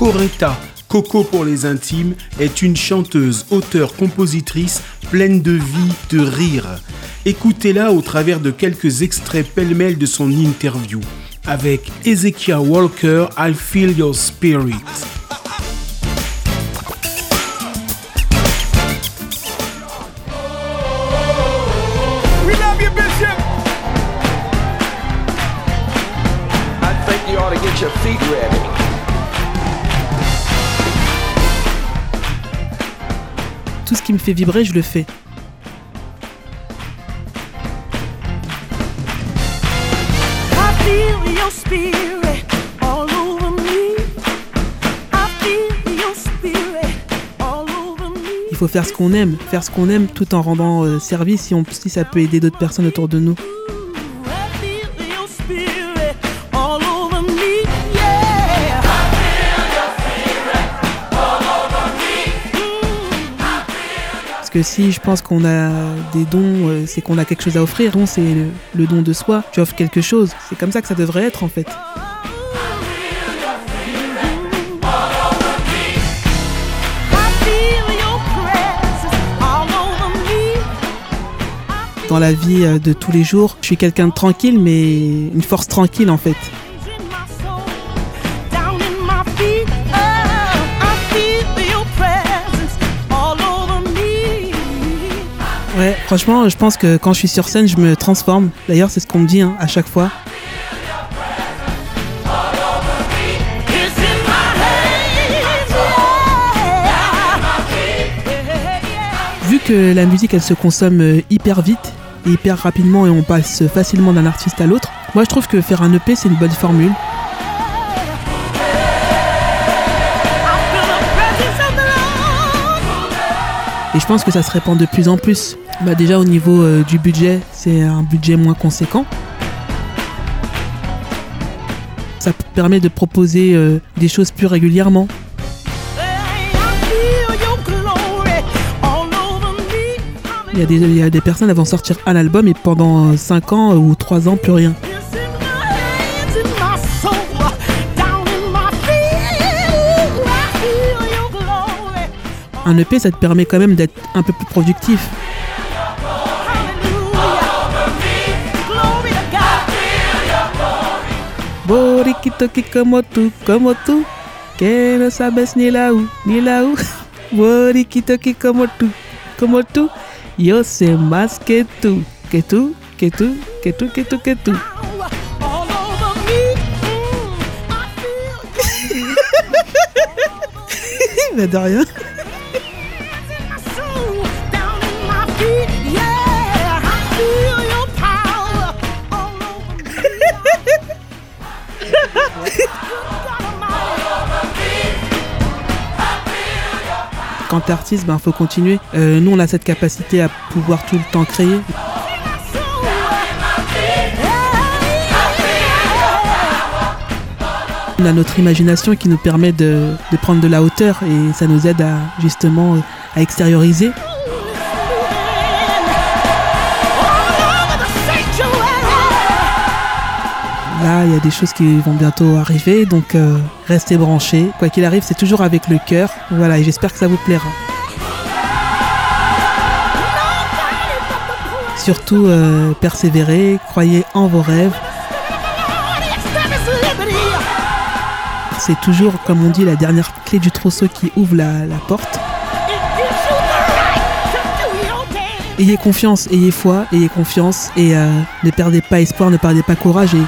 Coretta, Coco pour les intimes, est une chanteuse, auteure, compositrice pleine de vie, de rire. Écoutez-la au travers de quelques extraits pêle-mêle de son interview avec Ezekiel Walker, I Feel Your Spirit. Tout ce qui me fait vibrer, je le fais. Il faut faire ce qu'on aime, faire ce qu'on aime tout en rendant euh, service si, on, si ça peut aider d'autres personnes autour de nous. Parce que si je pense qu'on a des dons, euh, c'est qu'on a quelque chose à offrir. Don, c'est le, don de soi. Tu offres quelque chose. C'est comme ça que ça devrait être en fait. Dans la vie euh, de tous les jours, je suis quelqu'un de tranquille, mais une force tranquille en fait. Franchement, je pense que quand je suis sur scène, je me transforme. D'ailleurs, c'est ce qu'on me dit hein, à chaque fois. Vu que la musique, elle se consomme euh, hyper vite et hyper rapidement et on passe facilement d'un artiste à l'autre, moi je trouve que faire un EP, c'est une bonne formule. Et je pense que ça se répand de plus en plus. Bah déjà au niveau euh, du budget, c'est un budget moins conséquent. Ça permet de proposer euh, des choses plus régulièrement. Il y, a des, il y a des personnes, elles vont sortir un album et pendant 5 ans euh, ou 3 ans, plus rien. Un EP, ça te permet quand même d'être un peu plus productif. Bori Borikito kikomotu komotu Que no sabes ni la u, ni la u Borikito kikomotu komotu Yo sé más que tú, que tú, que tú, que tú, que tú, que tú. Ben de rien Quand artiste, ben faut continuer. Euh, nous, on a cette capacité à pouvoir tout le temps créer. On a notre imagination qui nous permet de, de prendre de la hauteur et ça nous aide à justement à extérioriser. Là, il y a des choses qui vont bientôt arriver, donc euh, restez branchés. Quoi qu'il arrive, c'est toujours avec le cœur. Voilà, et j'espère que ça vous plaira. Surtout, euh, persévérez, croyez en vos rêves. C'est toujours, comme on dit, la dernière clé du trousseau qui ouvre la, porte. Ayez confiance, ayez foi, ayez confiance et euh, ne perdez pas espoir, ne perdez pas courage et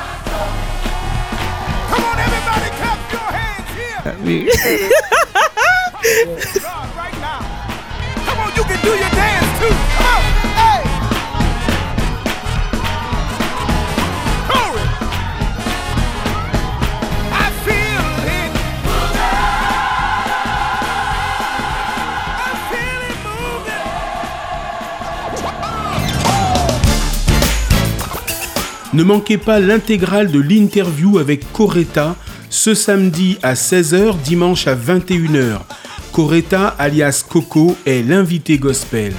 Ne manquez pas l'intégrale de l'interview avec Coretta ce samedi à 16h, dimanche à 21h. Coretta alias Coco est l'invité gospel.